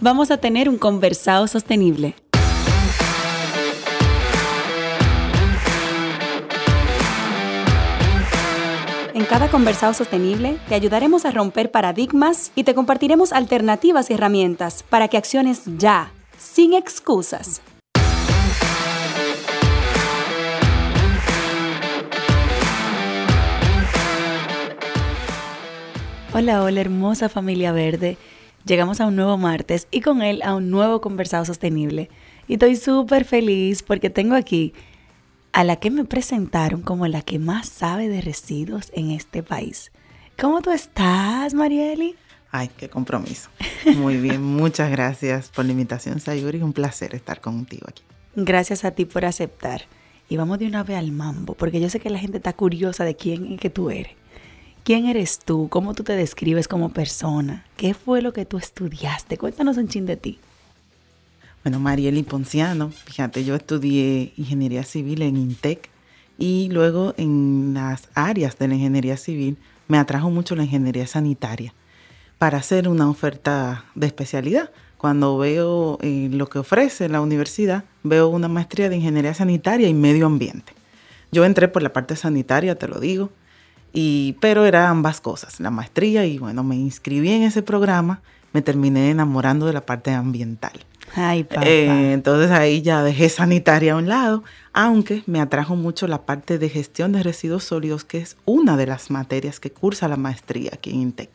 vamos a tener un conversado sostenible. En cada conversado sostenible te ayudaremos a romper paradigmas y te compartiremos alternativas y herramientas para que acciones ya, sin excusas. Hola, hola hermosa familia verde. Llegamos a un nuevo martes y con él a un nuevo conversado sostenible. Y estoy súper feliz porque tengo aquí a la que me presentaron como la que más sabe de residuos en este país. ¿Cómo tú estás, Marieli? Ay, qué compromiso. Muy bien, muchas gracias por la invitación, Sayuri. Un placer estar contigo aquí. Gracias a ti por aceptar. Y vamos de una vez al mambo, porque yo sé que la gente está curiosa de quién es que tú eres. ¿Quién eres tú? ¿Cómo tú te describes como persona? ¿Qué fue lo que tú estudiaste? Cuéntanos un chin de ti. Bueno, Marieli Ponciano, fíjate, yo estudié ingeniería civil en INTEC y luego en las áreas de la ingeniería civil me atrajo mucho la ingeniería sanitaria para hacer una oferta de especialidad. Cuando veo eh, lo que ofrece la universidad, veo una maestría de ingeniería sanitaria y medio ambiente. Yo entré por la parte sanitaria, te lo digo, y, pero era ambas cosas, la maestría y bueno, me inscribí en ese programa, me terminé enamorando de la parte ambiental. Ay, papá. Eh, entonces ahí ya dejé sanitaria a un lado, aunque me atrajo mucho la parte de gestión de residuos sólidos, que es una de las materias que cursa la maestría aquí en INTEC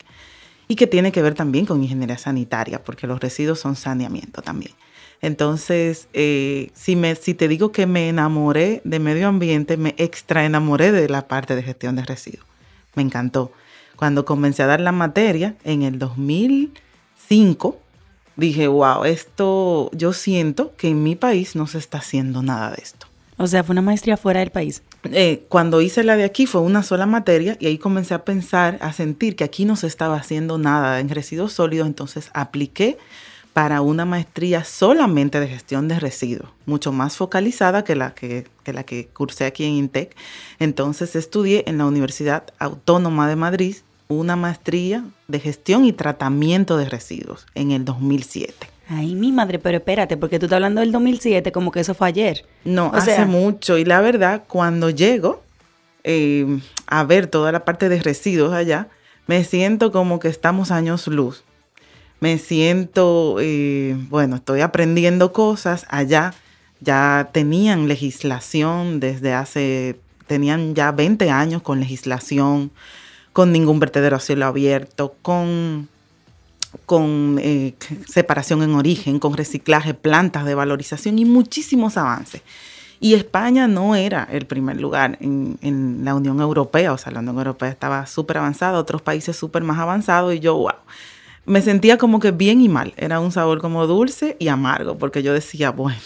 y que tiene que ver también con ingeniería sanitaria, porque los residuos son saneamiento también. Entonces, eh, si, me, si te digo que me enamoré de medio ambiente, me extra enamoré de la parte de gestión de residuos. Me encantó. Cuando comencé a dar la materia en el 2005, dije, wow, esto, yo siento que en mi país no se está haciendo nada de esto. O sea, fue una maestría fuera del país. Eh, cuando hice la de aquí fue una sola materia y ahí comencé a pensar, a sentir que aquí no se estaba haciendo nada en residuos sólidos, entonces apliqué para una maestría solamente de gestión de residuos, mucho más focalizada que la que, la que cursé aquí en INTEC. Entonces estudié en la Universidad Autónoma de Madrid una maestría de gestión y tratamiento de residuos en el 2007. Ay, mi madre, pero espérate, porque tú estás hablando del 2007 como que eso fue ayer. No, hace mucho. Y la verdad, cuando llego eh, a ver toda la parte de residuos allá, me siento como que estamos años luz me siento, eh, bueno, estoy aprendiendo cosas. Allá ya tenían legislación desde hace, tenían ya 20 años con legislación, con ningún vertedero a cielo abierto, con, eh, separación en origen, con reciclaje, plantas de valorización y muchísimos avances. Y España no era el primer lugar en, en la Unión Europea, o sea, la Unión Europea estaba súper avanzada, otros países súper más avanzados, y yo, wow, me sentía como que bien y mal. Era un sabor como dulce y amargo, porque yo decía, bueno,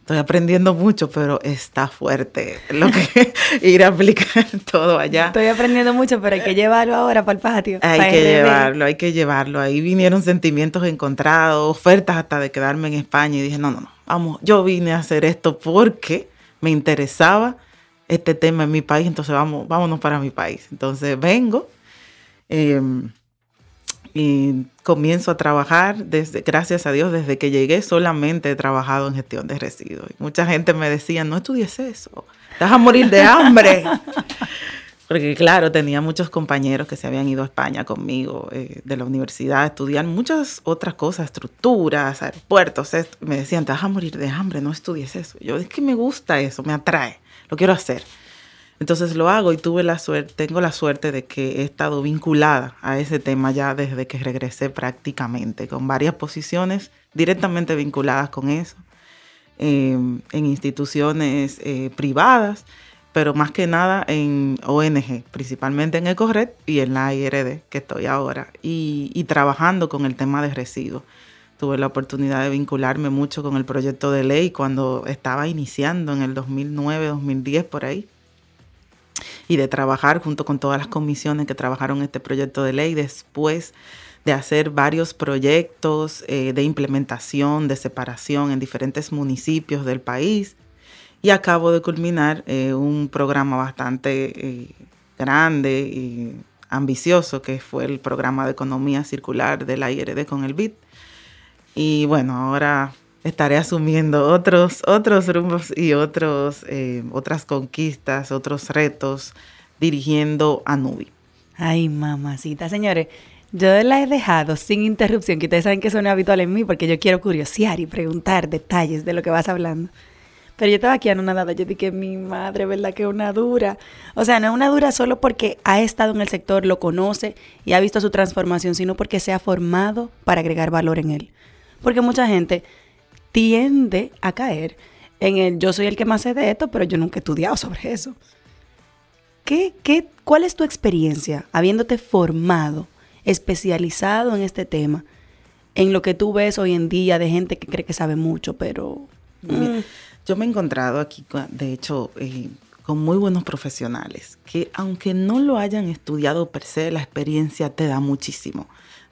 estoy aprendiendo mucho, pero está fuerte lo que ir a aplicar todo allá. Estoy aprendiendo mucho, pero hay que llevarlo ahora para el patio. Hay que llevarlo, hay que llevarlo. Ahí vinieron sentimientos encontrados, ofertas hasta de quedarme en España y dije, no, no, no, vamos, yo vine a hacer esto porque me interesaba este tema en mi país, entonces vamos, vámonos para mi país. Entonces vengo. Eh, y comienzo a trabajar desde, gracias a Dios, desde que llegué solamente he trabajado en gestión de residuos. mucha gente me decía, no estudies eso, vas a morir de hambre. Porque claro, tenía muchos compañeros que se habían ido a España conmigo eh, de la universidad a estudiar muchas otras cosas, estructuras, aeropuertos. Me decían, te vas a morir de hambre, no estudies eso. Yo, es que me gusta eso, me atrae, lo quiero hacer. Entonces lo hago y tuve la suerte, tengo la suerte de que he estado vinculada a ese tema ya desde que regresé prácticamente, con varias posiciones directamente vinculadas con eso, em, en instituciones eh, privadas, pero más que nada en ONG, principalmente en EcoRed y en la IRD, que estoy ahora, y, y trabajando con el tema de residuos Tuve la oportunidad de vincularme mucho con el proyecto de ley cuando estaba iniciando en el 2009, 2010 por ahí. Y de trabajar junto con todas las comisiones que trabajaron este proyecto de ley. Después de hacer varios proyectos eh, de implementación, de separación en diferentes municipios del país. Y acabo de culminar eh, un programa bastante eh, grande y ambicioso, que fue el programa de economía circular de la IRD con el BIT y bueno, ahora estaré asumiendo otros, otros rumbos y otros, eh, otras conquistas, otros retos dirigiendo a Nubi. Ay, mamacita. Señores, yo la he dejado sin interrupción, que ustedes saben que eso no es habitual en mí, porque yo quiero curiosear y preguntar detalles de lo que vas hablando. Pero yo estaba aquí anonadada, yo dije, mi madre, ¿verdad que una dura? O sea, no una dura solo porque ha estado en el sector, lo conoce y ha visto su transformación, sino porque se ha formado para agregar valor en él. Porque mucha gente tiende a caer en el yo soy el que más sé de esto, pero yo nunca he estudiado sobre eso. ¿Qué, qué, ¿Cuál es tu experiencia habiéndote formado, especializado en este tema, en lo que tú ves hoy en día de gente que cree que sabe mucho, pero... Mm. yo me he encontrado aquí, de hecho, eh, con muy buenos profesionales, que aunque no lo hayan estudiado per se, la experiencia te da muchísimo.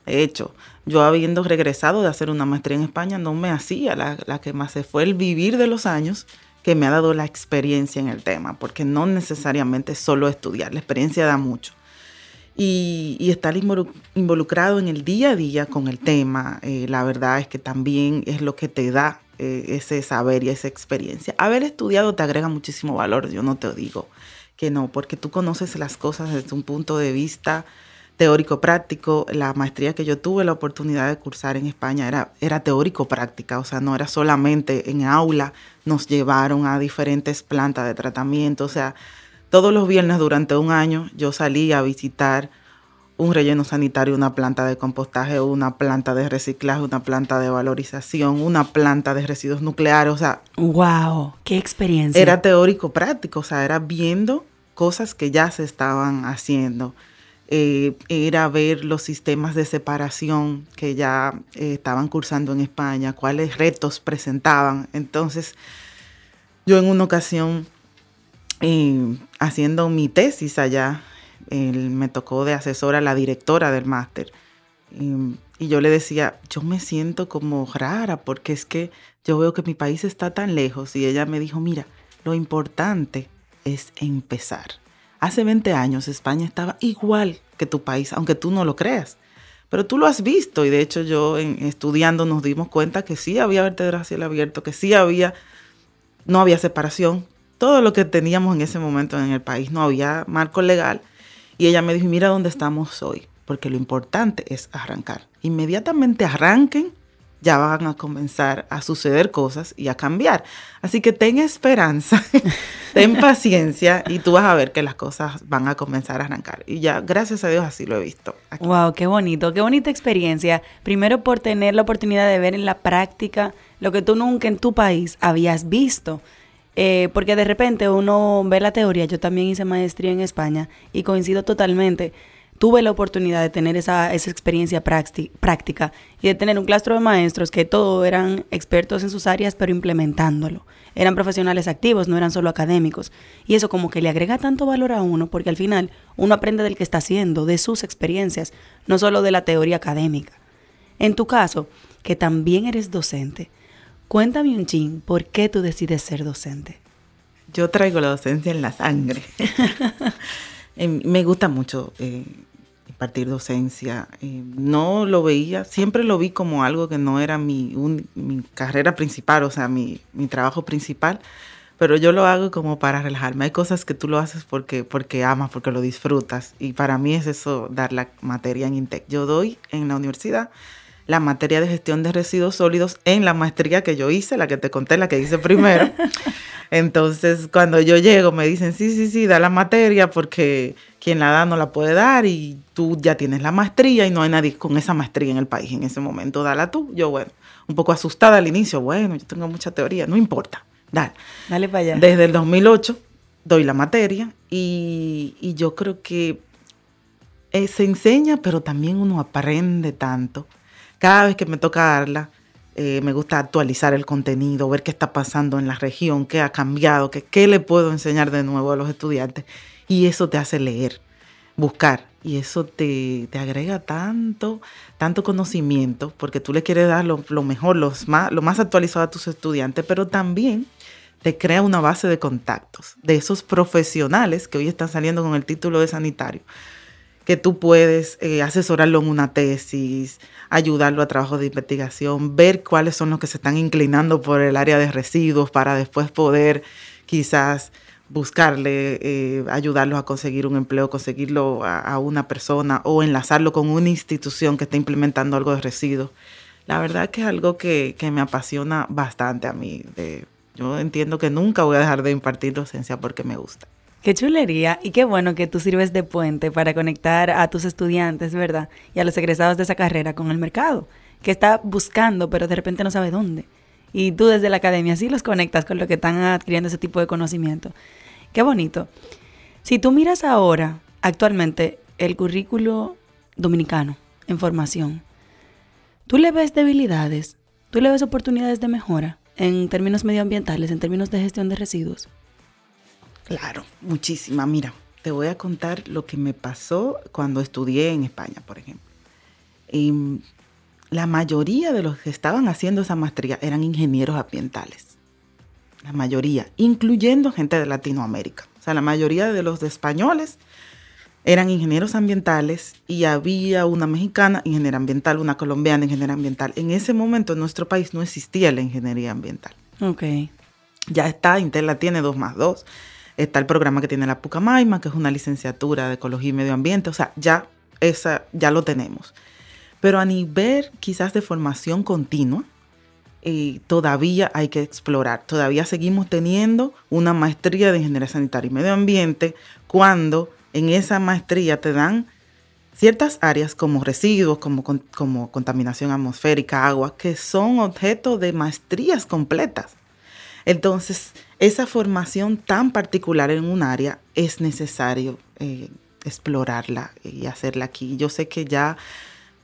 De hecho, yo habiendo regresado de hacer una maestría en España, no me hacía la, que más se fue el vivir de los años que me ha dado la experiencia en el tema, porque no necesariamente solo estudiar, la experiencia da mucho. Y, estar involucrado en el día a día con el tema, eh, la verdad es que también es lo que te da eh, ese saber y esa experiencia. Haber estudiado te agrega muchísimo valor, yo no te digo que no, porque tú conoces las cosas desde un punto de vista teórico-práctico. La maestría que yo tuve la oportunidad de cursar en España era, era teórico-práctica, o sea, no era solamente en aula, nos llevaron a diferentes plantas de tratamiento, o sea, todos los viernes durante un año yo salí a visitar un relleno sanitario, una planta de compostaje, una planta de reciclaje, una planta de valorización, una planta de residuos nucleares, o sea... ¡Wow! ¡Qué experiencia! Era teórico práctico, o sea, era viendo cosas que ya se estaban haciendo eh, ver los sistemas de separación que ya eh, estaban cursando en España, cuáles retos presentaban. Entonces, yo en una ocasión, eh, haciendo mi tesis allá, me tocó de asesora la directora del máster. y yo le decía, yo me siento como rara porque es que yo veo que mi país está tan lejos. Y ella me dijo, mira, lo importante es empezar. Hace 20 años España estaba igual que tu país, aunque tú no lo creas. Pero tú lo has visto y de hecho yo en, estudiando nos dimos cuenta que sí había vertedero hacia el abierto, que sí había, no había separación. Todo lo que teníamos en ese momento en el país, no había marco legal. Y ella me dijo, mira dónde estamos hoy, porque lo importante es arrancar. Inmediatamente arranquen ya van a comenzar a suceder cosas y a cambiar. Así que ten esperanza, ten paciencia y tú vas a ver que las cosas van a comenzar a arrancar. Y ya, gracias a Dios, así lo he visto. Wow, qué bonito, qué bonita experiencia. Primero por tener la oportunidad de ver en la práctica lo que tú nunca en tu país habías visto. Eh, porque de repente uno ve la teoría, yo también hice maestría en España y coincido totalmente tuve la oportunidad de tener esa, esa experiencia práctica y de tener un claustro de maestros que todos eran expertos en sus áreas, pero implementándolo. Eran profesionales activos, no eran solo académicos. Y eso como que le agrega tanto valor a uno, porque al final uno aprende del que está haciendo, de sus experiencias, no solo de la teoría académica. En tu caso, que también eres docente, cuéntame un chin, ¿por qué tú decides ser docente? Yo traigo la docencia en la sangre. Em, me gusta mucho eh, impartir docencia. Eh, no lo veía, siempre lo vi como algo que no era mi, mi carrera principal, o sea, mi, mi, trabajo principal, pero yo lo hago como para relajarme. Hay cosas que tú lo haces porque, porque amas, porque lo disfrutas, y para mí es eso, dar la materia en INTEC. Yo doy en la universidad la materia de gestión de residuos sólidos en la maestría que yo hice, la que te conté, la que hice primero. Entonces, cuando yo llego, me dicen, sí, sí, sí, da la materia porque quien la da no la puede dar y tú ya tienes la maestría y no hay nadie con esa maestría en el país en ese momento, dala tú. Yo, bueno, un poco asustada al inicio, bueno, yo tengo mucha teoría, no importa, dale. Dale para allá. Desde el 2008 doy la materia y, y yo creo que eh, se enseña, pero también uno aprende tanto. Cada vez que me toca darla, eh, me gusta actualizar el contenido, ver qué está pasando en la región, qué ha cambiado, qué, qué le puedo enseñar de nuevo a los estudiantes. Y eso te hace leer, buscar. Y eso te, te agrega tanto, tanto conocimiento, porque tú le quieres dar lo, lo mejor, los más, lo más actualizado a tus estudiantes, pero también te crea una base de contactos de esos profesionales que hoy están saliendo con el título de sanitario que tú puedes eh, asesorarlo en una tesis, ayudarlo a trabajo de investigación, ver cuáles son los que se están inclinando por el área de residuos para después poder quizás buscarle, eh, ayudarlos a conseguir un empleo, conseguirlo a, una persona o enlazarlo con una institución que está implementando algo de residuos. La verdad que es algo que, me apasiona bastante a mí. yo entiendo que nunca voy a dejar de impartir docencia porque me gusta. Qué chulería y qué bueno que tú sirves de puente para conectar a tus estudiantes, ¿verdad? Y a los egresados de esa carrera con el mercado, que está buscando, pero de repente no sabe dónde. Y tú desde la academia sí los conectas con lo que están adquiriendo ese tipo de conocimiento. Qué bonito. Si tú miras ahora, actualmente, el currículo dominicano en formación, ¿tú le ves debilidades? ¿Tú le ves oportunidades de mejora en términos medioambientales, en términos de gestión de residuos? Claro, muchísima. Mira, te voy a contar lo que me pasó cuando estudié en España, por ejemplo. Y la mayoría de los que estaban haciendo esa maestría eran ingenieros ambientales. La mayoría, incluyendo gente de Latinoamérica. O sea, la mayoría de los españoles eran ingenieros ambientales y había una mexicana ingeniera ambiental, una colombiana ingeniera ambiental. En ese momento en nuestro país no existía la ingeniería ambiental. Ok. Ya está, Intel la tiene dos más dos. Está el programa que tiene la Pucamaima, que es una licenciatura de Ecología y Medio Ambiente. O sea, ya, esa, ya lo tenemos. Pero a nivel quizás de formación continua, eh, todavía hay que explorar. Todavía seguimos teniendo una maestría de Ingeniería Sanitaria y Medio Ambiente cuando en esa maestría te dan ciertas áreas como residuos, como, como contaminación atmosférica, agua, que son objeto de maestrías completas. Entonces, esa formación tan particular en un área es necesario eh, explorarla y hacerla aquí. Yo sé que ya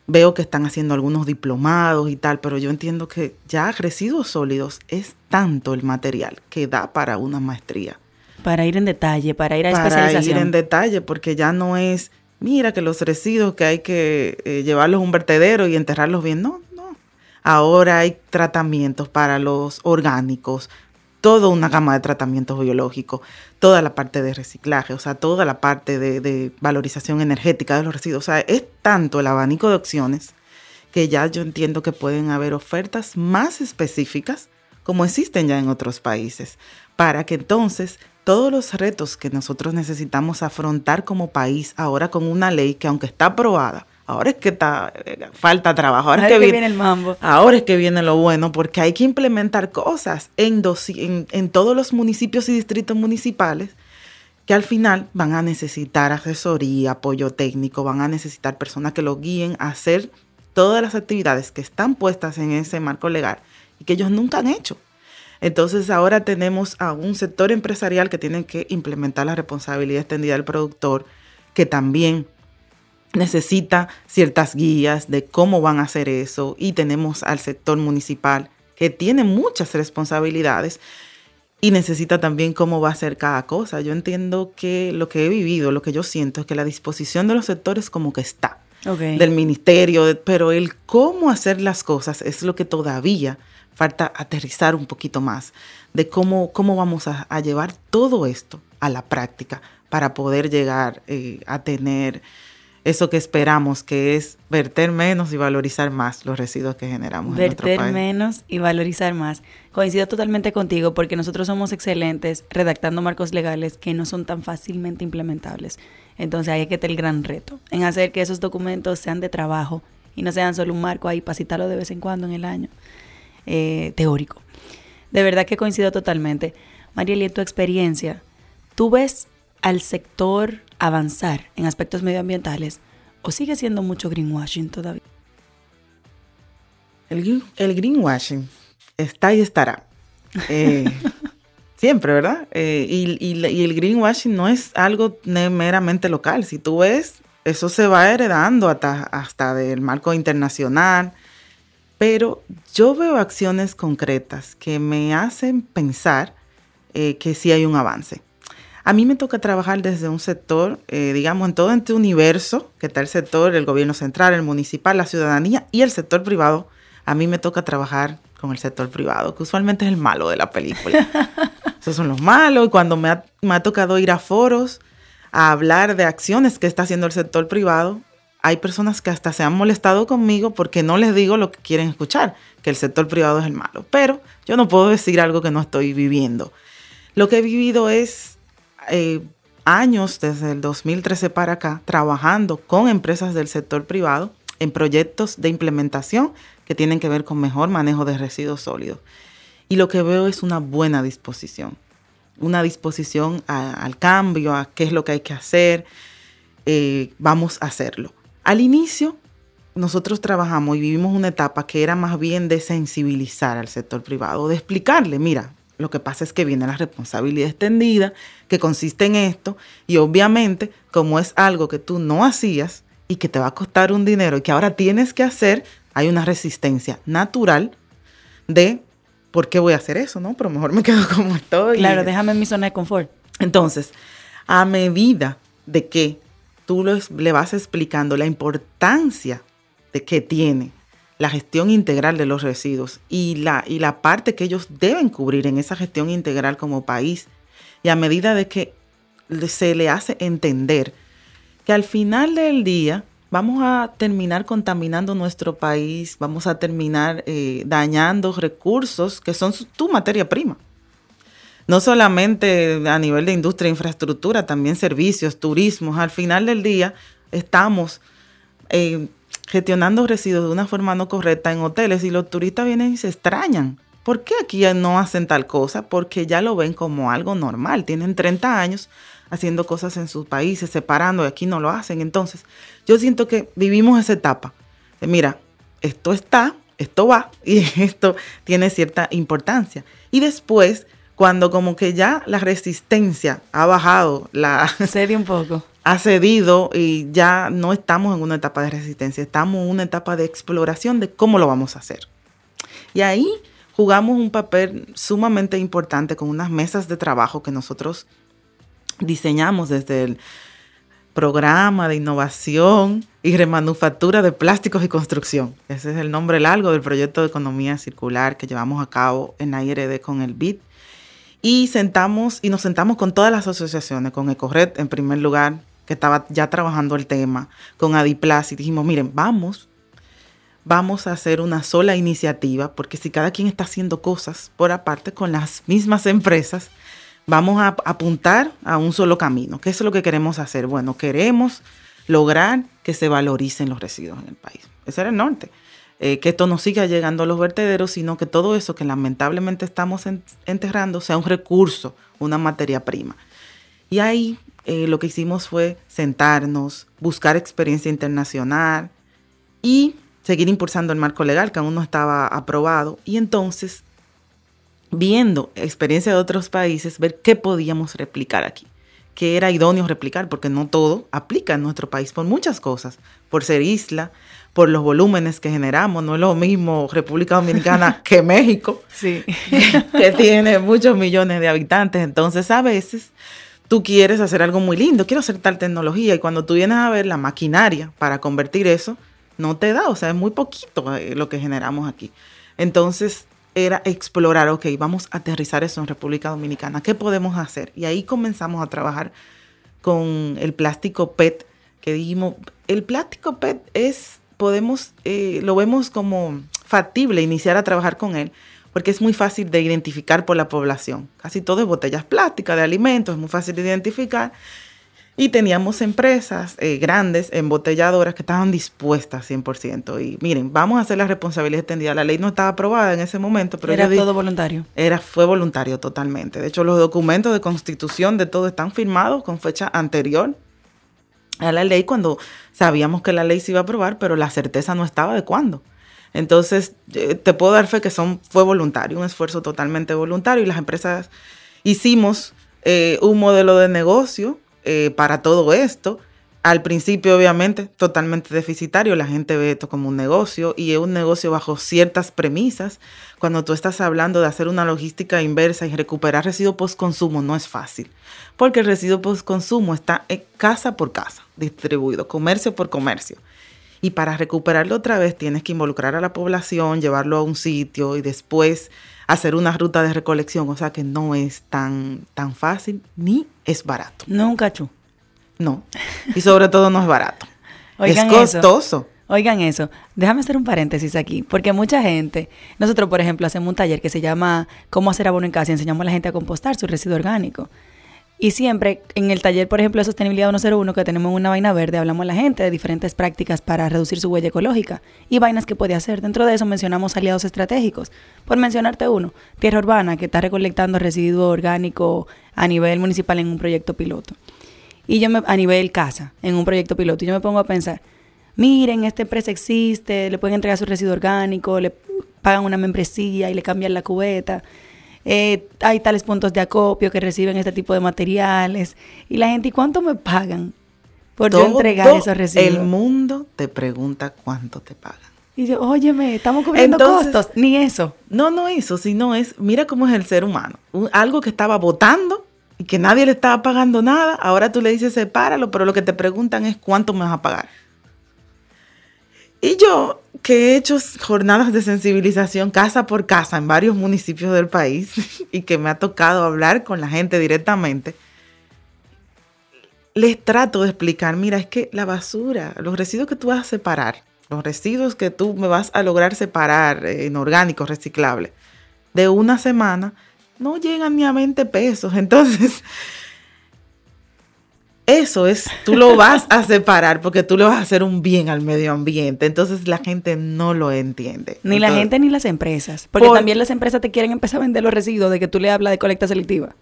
veo que están haciendo algunos diplomados y tal, pero yo entiendo que ya residuos sólidos es tanto el material que da para una maestría. Para ir en detalle, para ir a para ir en detalle, porque ya no es, mira que los residuos que hay que eh, llevarlos a un vertedero y enterrarlos bien. No, no. Ahora hay tratamientos para los orgánicos, toda una gama de tratamientos biológicos, toda la parte de reciclaje, o sea, toda la parte de, valorización energética de los residuos. O sea, es tanto el abanico de opciones que ya yo entiendo que pueden haber ofertas más específicas como existen ya en otros países, para que entonces todos los retos que nosotros necesitamos afrontar como país ahora con una ley que aunque está aprobada, Ahora es que está, eh, falta trabajo. Ahora, es que, viene, el mambo. Ahora es que viene lo bueno, porque hay que implementar cosas en, en, todos los municipios y distritos municipales que al final van a necesitar asesoría, apoyo técnico, van a necesitar personas que los guíen a hacer todas las actividades que están puestas en ese marco legal y que ellos nunca han hecho. Entonces ahora tenemos a un sector empresarial que tiene que implementar la responsabilidad extendida del productor, que también necesita ciertas guías de cómo van a hacer eso y tenemos al sector municipal que tiene muchas responsabilidades y necesita también cómo va a hacer cada cosa. Yo entiendo que lo que he vivido, lo que yo siento es que la disposición de los sectores como que está, del ministerio, pero el cómo hacer las cosas es lo que todavía falta aterrizar un poquito más, de cómo, cómo vamos a, llevar todo esto a la práctica para poder llegar eh, a tener eso que esperamos, que es verter menos y valorizar más los residuos que generamos en país. menos y valorizar más. Coincido totalmente contigo porque nosotros somos excelentes redactando marcos legales que no son tan fácilmente implementables. Entonces ahí hay que tener el gran reto en hacer que esos documentos sean de trabajo y no sean solo un marco ahí para citarlo de vez en cuando en el año eh, teórico. De verdad que coincido totalmente. Mariel, en tu experiencia, ¿tú ves al sector avanzar en aspectos medioambientales o sigue siendo mucho greenwashing todavía? El, greenwashing está y estará. Eh, siempre, ¿verdad? Eh, y, el greenwashing no es algo meramente local. Si tú ves, eso se va heredando hasta, hasta del marco internacional. Pero yo veo acciones concretas que me hacen pensar eh, que sí hay un avance. A mí me toca trabajar desde un sector, eh, digamos, en todo este universo, que está el sector, el gobierno central, el municipal, la ciudadanía y el sector privado. A mí me toca trabajar con el sector privado, que usualmente es el malo de la película. Esos son los malos. Y cuando me ha, me ha tocado ir a foros a hablar de acciones que está haciendo el sector privado, hay personas que hasta se han molestado conmigo porque no les digo lo que quieren escuchar, que el sector privado es el malo. Pero yo no puedo decir algo que no estoy viviendo. Lo que he vivido es eh, años desde el 2013 para acá trabajando con empresas del sector privado en proyectos de implementación que tienen que ver con mejor manejo de residuos sólidos. Y lo que veo es una buena disposición, una disposición al cambio, a qué es lo que hay que hacer, eh, vamos a hacerlo. Al inicio, nosotros trabajamos y vivimos una etapa que era más bien de sensibilizar al sector privado, de explicarle, mira, lo que pasa es que viene la responsabilidad extendida, que consiste en esto, y obviamente, como es algo que tú no hacías y que te va a costar un dinero y que ahora tienes que hacer, hay una resistencia natural de ¿por qué voy a hacer eso? No, pero mejor me quedo como estoy. Claro, déjame en mi zona de confort. Entonces, a medida de que tú le vas explicando la importancia de que tiene la gestión integral de los residuos y la, y la parte que ellos deben cubrir en esa gestión integral como país. Y a medida de que se le hace entender que al final del día vamos a terminar contaminando nuestro país, vamos a terminar eh, dañando recursos que son tu materia prima no solamente a nivel de industria e infraestructura, también servicios, turismo. Al final del día estamos eh, gestionando residuos de una forma no correcta en hoteles y los turistas vienen y se extrañan. ¿Por qué aquí no hacen tal cosa? Porque ya lo ven como algo normal. Tienen 30 años haciendo cosas en sus países, separando y aquí no lo hacen. Entonces, yo siento que vivimos esa etapa. Mira, esto está, esto va y esto tiene cierta importancia. Y después cuando como que ya la resistencia ha bajado, la cede un poco. Ha cedido y ya no estamos en una etapa de resistencia, estamos en una etapa de exploración de cómo lo vamos a hacer. Y ahí jugamos un papel sumamente importante con unas mesas de trabajo que nosotros diseñamos desde el programa de innovación y remanufactura de plásticos y construcción. Ese es el nombre largo del proyecto de economía circular que llevamos a cabo en la IRD con el BIT y sentamos y nos sentamos con todas las asociaciones, con Ecored en primer lugar, que estaba ya trabajando el tema, con Adiplas y dijimos, miren, vamos, vamos a hacer una sola iniciativa, porque si cada quien está haciendo cosas por aparte con las mismas empresas, vamos a apuntar a un solo camino. ¿Qué es lo que queremos hacer? Bueno, queremos lograr que se valoricen los residuos en el país. Ese era el norte. Eh, que esto no siga llegando a los vertederos, sino que todo eso que lamentablemente estamos enterrando sea un recurso, una materia prima. Y ahí eh, lo que hicimos fue sentarnos, buscar experiencia internacional y seguir impulsando el marco legal que aún no estaba aprobado. Y entonces, viendo experiencia de otros países, ver qué podíamos replicar aquí qué era idóneo replicar, porque no todo aplica en nuestro país por muchas cosas, por ser isla, por los volúmenes que generamos. No es lo mismo República Dominicana que México, sí. que tiene muchos millones de habitantes. Entonces, a veces tú quieres hacer algo muy lindo, quiero hacer tal tecnología y cuando tú vienes a ver la maquinaria para convertir eso, no te da, o sea, es muy poquito eh, lo que generamos aquí. Entonces, era explorar, ok, vamos a aterrizar eso en República Dominicana, ¿qué podemos hacer? Y ahí comenzamos a trabajar con el plástico PET, que dijimos, el plástico PET es podemos, eh, lo vemos como factible iniciar a trabajar con él, porque es muy fácil de identificar por la población. Casi todo es botellas plásticas de alimentos, es muy fácil de identificar. Y teníamos empresas eh, grandes, embotelladoras, que estaban dispuestas 100%. Y miren, vamos a hacer la responsabilidad extendida. La ley no estaba aprobada en ese momento, pero... Era todo voluntario. Era, fue voluntario totalmente. De hecho, los documentos de constitución de todo están firmados con fecha anterior a la ley cuando sabíamos que la ley se iba a aprobar, pero la certeza no estaba de cuándo. Entonces, eh, te puedo dar fe que son, fue voluntario, un esfuerzo totalmente voluntario y las empresas hicimos eh, un modelo de negocio eh, para todo esto al principio, obviamente, totalmente deficitario. La gente ve esto como un negocio y es un negocio bajo ciertas premisas. Cuando tú estás hablando de hacer una logística inversa y recuperar residuo post-consumo, no es fácil. Porque el residuo post-consumo está en casa por casa, distribuido, comercio por comercio. Y para recuperarlo otra vez tienes que involucrar a la población, llevarlo a un sitio y después hacer una ruta de recolección. O sea que no es tan, tan fácil ni es barato. Nunca, Chu. No. Y sobre todo no es barato. Oigan es costoso. Eso. Oigan eso, déjame hacer un paréntesis aquí, porque mucha gente, nosotros por ejemplo hacemos un taller que se llama Cómo hacer abono en casa y enseñamos a la gente a compostar su residuo orgánico. Y siempre en el taller, por ejemplo, de sostenibilidad 101 que tenemos una vaina verde, hablamos a la gente de diferentes prácticas para reducir su huella ecológica y vainas que puede hacer. Dentro de eso mencionamos aliados estratégicos. Por mencionarte uno, Tierra Urbana, que está recolectando residuo orgánico a nivel municipal en un proyecto piloto y yo me, a nivel casa, en un proyecto piloto, y yo me pongo a pensar, miren, esta empresa existe, le pueden entregar su residuo orgánico, le pagan una membresía y le cambian la cubeta. Eh, hay tales puntos de acopio que reciben este tipo de materiales. Y la gente, ¿y cuánto me pagan por yo entregar esos residuos? El mundo te pregunta cuánto te pagan. Y yo, óyeme, estamos cubriendo costos, ni eso. No, no eso, sino es, mira cómo es el ser humano. algo que estaba votando y que nadie le estaba pagando nada, ahora tú le dices sepáralo, pero lo que te preguntan es cuánto me vas a pagar. Y yo, que he hecho jornadas de sensibilización casa por casa en varios municipios del país y que me ha tocado hablar con la gente directamente, les trato de explicar, mira, es que la basura, los residuos que tú vas a separar, los residuos que tú me vas a lograr separar en orgánicos reciclables, de una semana, no llegan ni a 20 pesos. Entonces, eso es, tú lo vas a separar porque tú le vas a hacer un bien al medio ambiente. Entonces la gente no lo entiende. Ni la gente ni las empresas. Porque también las empresas te quieren empezar a vender los residuos de que tú le hablas de colecta selectiva.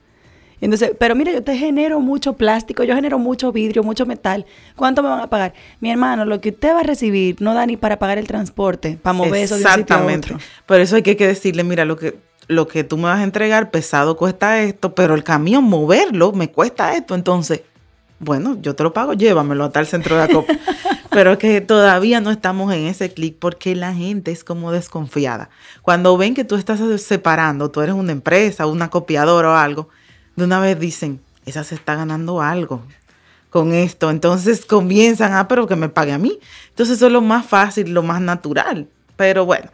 Entonces, pero mire, yo te genero mucho plástico, yo genero mucho vidrio, mucho metal. ¿Cuánto me van a pagar? Mi hermano, lo que usted va a recibir no da ni para pagar el transporte, para mover eso de un sitio a otro. Por eso hay que decirle, mira, lo que lo que tú me vas a entregar pesado cuesta esto, pero el camión moverlo me cuesta esto. Entonces, bueno, yo te lo pago, llévamelo hasta el centro de acopio. pero que todavía no estamos en ese clic porque la gente es como desconfiada. Cuando ven que tú estás separando, tú eres una empresa, una copiadora o algo, de una vez dicen, esa se está ganando algo con esto. Entonces comienzan, ah, pero que me pague a mí. Entonces eso es lo más fácil, lo más natural. Pero bueno,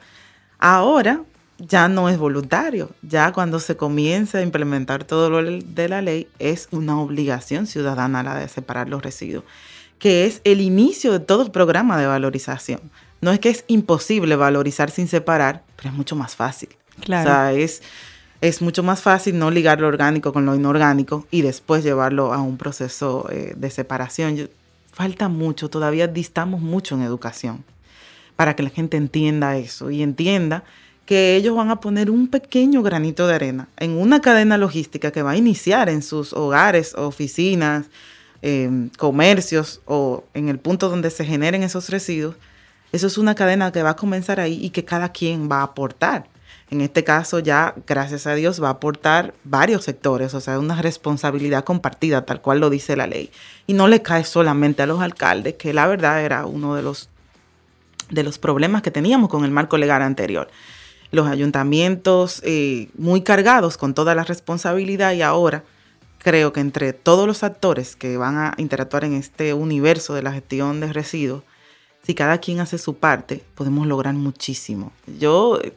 ahora ya no es voluntario. Ya cuando se comienza a implementar todo lo de la ley, es una obligación ciudadana la de separar los residuos, que es el inicio de todo el programa de valorización. No es que es imposible valorizar sin separar, pero es mucho más fácil. Claro. O sea, es, es mucho más fácil no ligar lo orgánico con lo inorgánico y después llevarlo a un proceso eh, de separación. falta mucho, todavía distamos mucho en educación para que la gente entienda eso y entienda que ellos van a poner un pequeño granito de arena en una cadena logística que va a iniciar en sus hogares, oficinas, em, comercios o en el punto donde se generen esos residuos. Eso es una cadena que va a comenzar ahí y que cada quien va a aportar. En este caso ya, gracias a Dios, va a aportar varios sectores, o sea, una responsabilidad compartida, tal cual lo dice la ley. Y no le cae solamente a los alcaldes, que la verdad era uno de los, de los problemas que teníamos con el marco legal anterior los ayuntamientos eh, muy cargados con toda la responsabilidad y ahora creo que entre todos los actores que van a interactuar en este universo de la gestión de residuos, si cada quien hace su parte, podemos lograr muchísimo. Yo eh,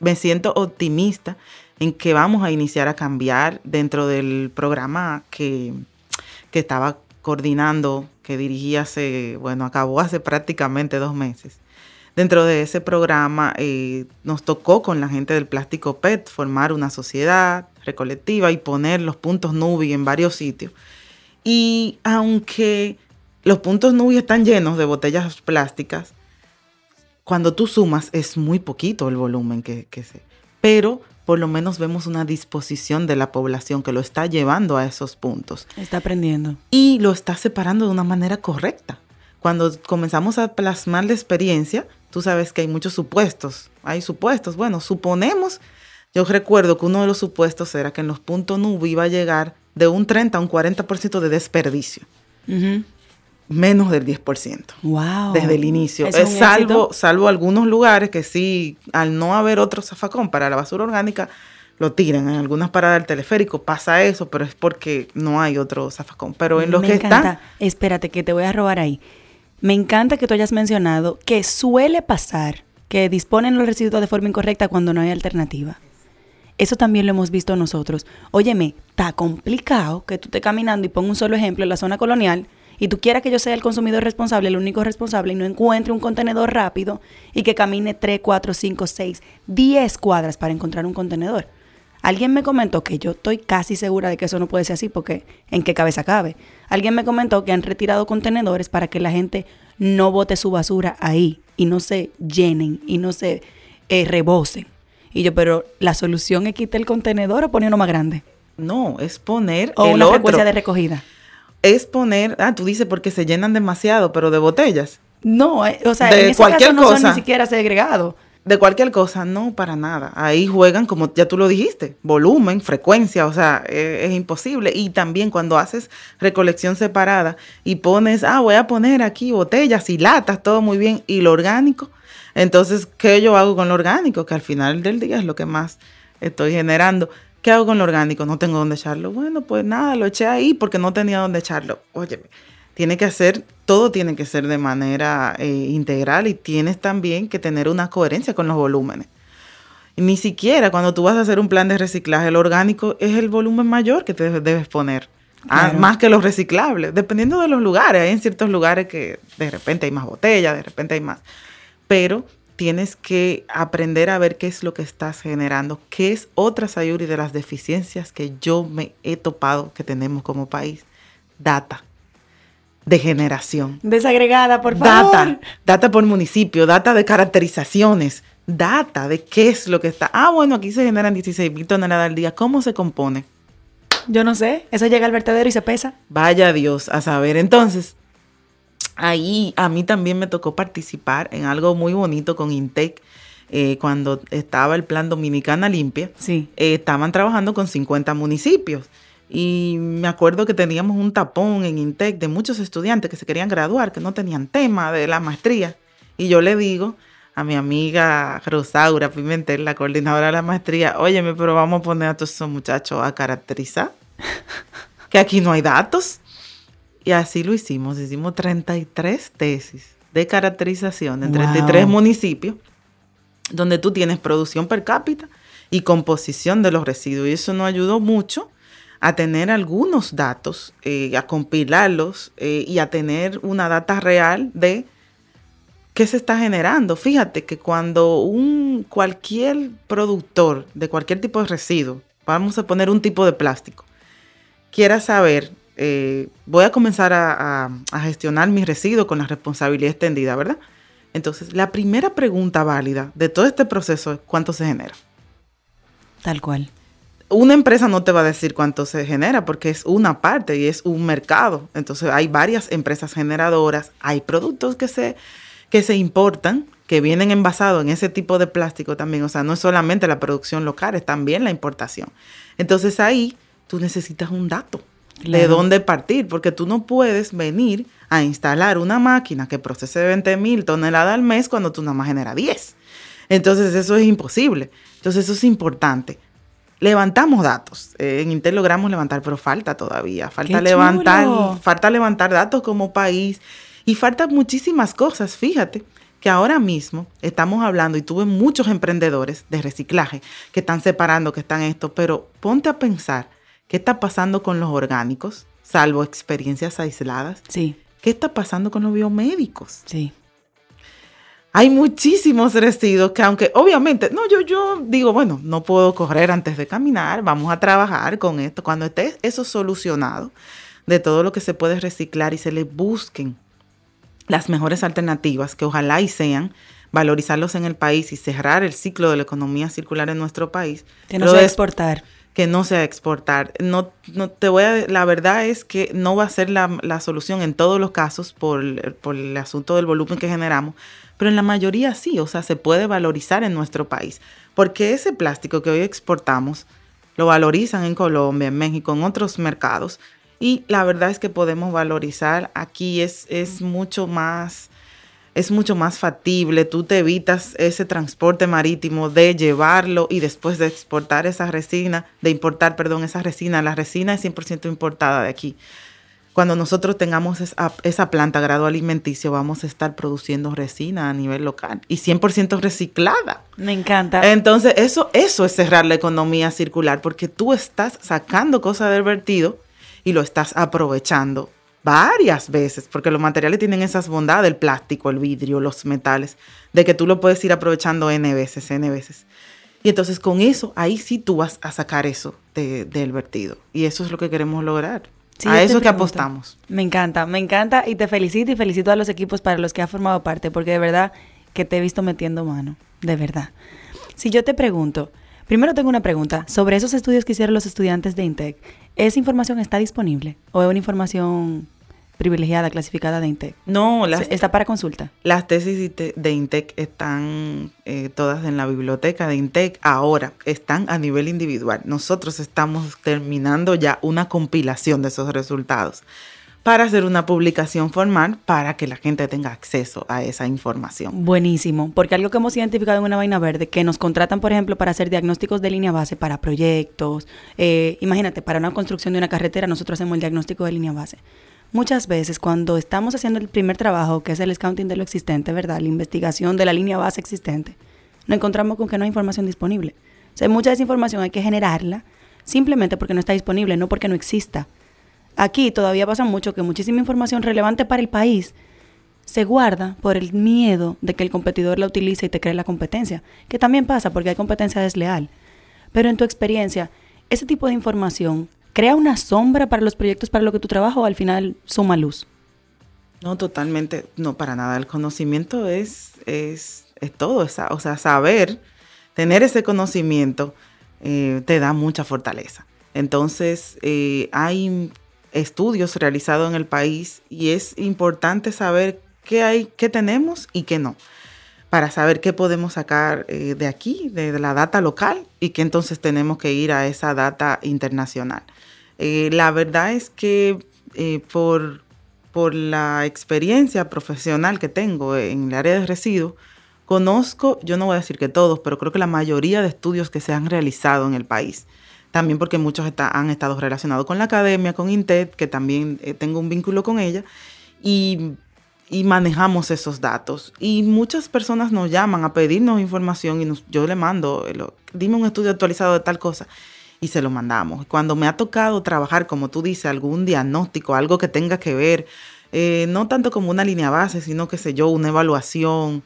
me siento optimista en que vamos a iniciar a cambiar dentro del programa que, que estaba coordinando, que dirigía hace, bueno, acabó hace prácticamente dos meses Dentro de ese programa eh, nos tocó con la gente del plástico PET formar una sociedad recolectiva y poner los puntos NUBI en varios sitios. Y aunque los puntos NUBI están llenos de botellas plásticas, cuando tú sumas es muy poquito el volumen que, que se... Pero por lo menos vemos una disposición de la población que lo está llevando a esos puntos. Está aprendiendo. Y lo está separando de una manera correcta. Cuando comenzamos a plasmar la experiencia, tú sabes que hay muchos supuestos. Hay supuestos. Bueno, suponemos, yo recuerdo que uno de los supuestos era que en los puntos nube iba a llegar de un 30 a un 40% de desperdicio. menos del 10%. Wow. Desde el inicio. Es salvo, salvo algunos lugares que sí, al no haber otro zafacón para la basura orgánica, lo tiran. En algunas paradas del teleférico pasa eso, pero es porque no hay otro zafacón. Pero en los Me que encanta. están, Espérate, que te voy a robar ahí. Me encanta que tú hayas mencionado que suele pasar que disponen los residuos de forma incorrecta cuando no hay alternativa. Eso también lo hemos visto nosotros. Óyeme, está complicado que tú estés caminando y pongo un solo ejemplo en la zona colonial y tú quieras que yo sea el consumidor responsable, el único responsable, y no encuentre un contenedor rápido y que camine 3, 4, 5, 6, 10 cuadras para encontrar un contenedor. Alguien me comentó que yo estoy casi segura de que eso no puede ser así porque en qué cabeza cabe. Alguien me comentó que han retirado contenedores para que la gente no bote su basura ahí y no se llenen y no se eh, rebosen. Y yo, pero la solución es quitar el contenedor o poner uno más grande. no, es poner O el una otro. frecuencia de recogida. Es poner, ah, tú dices porque se llenan demasiado, pero de botellas. No, eh, o sea, De en ese cualquier caso no son ni siquiera segregados. De cualquier cosa, no, para nada. Ahí juegan, como ya tú lo dijiste, volumen, frecuencia, o sea, eh, es imposible. Y también cuando haces recolección separada y pones, ah, voy a poner aquí botellas y latas, todo muy bien, y lo orgánico. Entonces, ¿qué yo hago con lo orgánico? Que al final del día es lo que más estoy generando. ¿Qué hago con lo orgánico? No tengo dónde echarlo. Bueno, pues nada, lo eché ahí porque no tenía dónde echarlo. Oye, tiene que hacer, todo tiene que ser de manera eh, integral y tienes también que tener una coherencia con los volúmenes. Ni siquiera cuando tú vas a hacer un plan de reciclaje, el orgánico es el volumen mayor que te debes- poner. Ah, más que los reciclables, dependiendo de los lugares. Hay en ciertos lugares que de repente hay más botellas, de repente hay más. Pero tienes que aprender a ver qué es lo que estás generando, qué es otra Sayuri de las deficiencias que yo me he topado que tenemos como país. Data de generación. Desagregada, por favor. Data, data por municipio, data de caracterizaciones, data de qué es lo que está. Ah, bueno, aquí se generan 16 mil toneladas al día. ¿Cómo se compone? Yo no sé. Eso llega al vertedero y se pesa. Vaya Dios a saber. Entonces, ahí a mí también me tocó participar en algo muy bonito con Intec. eh, cuando estaba el plan Dominicana Limpia, Sí. eh, estaban trabajando con 50 municipios. Y me acuerdo que teníamos un tapón en Intec de muchos estudiantes que se querían graduar, que no tenían tema de la maestría. Y yo le digo a mi amiga Rosaura Pimentel, la coordinadora de la maestría, óyeme, pero vamos a poner a todos esos muchachos a caracterizar, que aquí no hay datos. Y así lo hicimos, hicimos 33 tesis de caracterización en Wow. 33 municipios, donde tú tienes producción per cápita y composición de los residuos. Y eso nos ayudó mucho a tener algunos datos, eh, a compilarlos eh, y a tener una data real de qué se está generando. Fíjate que cuando un cualquier productor de cualquier tipo de residuo, vamos a poner un tipo de plástico, quiera saber, eh, voy a comenzar a, a- a gestionar mis residuos con la responsabilidad extendida, ¿verdad? Entonces, la primera pregunta válida de todo este proceso es cuánto se genera. Tal cual. Una empresa no te va a decir cuánto se genera porque es una parte y es un mercado. Entonces hay varias empresas generadoras, hay productos que se, que se importan, que vienen envasados en ese tipo de plástico también. O sea, no es solamente la producción local, es también la importación. Entonces ahí tú necesitas un dato de dónde partir, porque tú no puedes venir a instalar una máquina que procese 20 mil toneladas al mes cuando tú nada más generas 10. Entonces eso es imposible. Entonces eso es importante. Levantamos datos. Eh, en Intel logramos levantar, pero falta todavía. Falta ¡Qué levantar, falta levantar datos como país y faltan muchísimas cosas. Fíjate que ahora mismo estamos hablando y tuve muchos emprendedores de reciclaje que están separando, que están esto, pero ponte a pensar qué está pasando con los orgánicos, salvo experiencias aisladas. Sí, ¿Qué está pasando con los biomédicos? sí. Hay muchísimos residuos que aunque obviamente, no, yo, yo digo, bueno, no puedo correr antes de caminar, vamos a trabajar con esto. Cuando esté eso solucionado, de todo lo que se puede reciclar y se le busquen las mejores alternativas, que ojalá y sean, valorizarlos en el país y cerrar el ciclo de la economía circular en nuestro país. Que no de- exportar. Que no sea exportar. No, no te voy a, la verdad es que no va a ser la, la solución en todos los casos por, el- por el asunto del volumen que generamos, pero en la mayoría sí, o sea, se puede valorizar en nuestro país, porque ese plástico que hoy exportamos lo valorizan en Colombia, en México, en otros mercados Y la verdad es que podemos valorizar, aquí es, es mucho más es mucho más factible, tú te evitas ese transporte marítimo de llevarlo y después de exportar esa resina, de importar, perdón, esa resina, la resina es 100% importada de aquí. Cuando nosotros tengamos esa, esa, planta grado alimenticio, vamos a estar produciendo resina a nivel local y 100% reciclada. Me encanta. Entonces, eso, eso es cerrar la economía circular, porque tú estás sacando cosas del vertido y lo estás aprovechando varias veces, porque los materiales tienen esas bondades, el plástico, el vidrio, los metales, de que tú lo puedes ir aprovechando N veces, N veces. Y entonces con eso, ahí sí tú vas a sacar eso del vertido. Y eso es lo que queremos lograr. a eso que apostamos. Me encanta, me encanta y te felicito y felicito a los equipos para los que ha formado parte, porque de verdad que te he visto metiendo mano, de verdad. Si yo te pregunto, primero tengo una pregunta sobre esos estudios que hicieron los estudiantes de INTEC. ¿Esa información está disponible o es una información privilegiada, clasificada de INTEC? No, está para consulta. Las tesis de INTEC están eh, todas en la biblioteca de INTEC. Ahora están a nivel individual. Nosotros estamos terminando ya una compilación de esos resultados para hacer una publicación formal para que la gente tenga acceso a esa información. Buenísimo, porque algo que hemos identificado en una vaina verde, que nos contratan, por ejemplo, para hacer diagnósticos de línea base para proyectos, eh, imagínate, para una construcción de una carretera, nosotros hacemos el diagnóstico de línea base. Muchas veces cuando estamos haciendo el primer trabajo, que es el scouting de lo existente, ¿verdad? La investigación de la línea base existente, nos encontramos con que no hay información disponible. O sea, mucha desinformación hay que generarla simplemente porque no está disponible, no porque no exista. Aquí todavía pasa mucho que muchísima información relevante para el país se guarda por el miedo de que el competidor la utilice y te cree la competencia, que también pasa porque hay competencia desleal. Pero en tu experiencia, ese tipo de información crea una sombra para los proyectos para lo que tú trabajas o al final suma luz. No, totalmente, no para nada. El conocimiento es, es, es todo, o sea, saber, tener ese conocimiento eh, te da mucha fortaleza. Entonces, eh, hay estudios realizados en el país y es importante saber qué hay, qué tenemos y qué no, para saber qué podemos sacar eh, de aquí, de, la data local y que entonces tenemos que ir a esa data internacional. Eh, la verdad es que eh, por, por la experiencia profesional que tengo en el área de residuos, conozco, yo no voy a decir que todos, pero creo que la mayoría de estudios que se han realizado en el país también porque muchos han estado relacionados con la academia, con INTED, que también eh, tengo un vínculo con ella, y, manejamos esos datos. Y muchas personas nos llaman a pedirnos información y yo le mando, eh, dime un estudio actualizado de tal cosa, y se lo mandamos. Cuando me ha tocado trabajar, como tú dices, algún diagnóstico, algo que tenga que ver, eh, no tanto como una línea base, sino, que sé yo, una evaluación,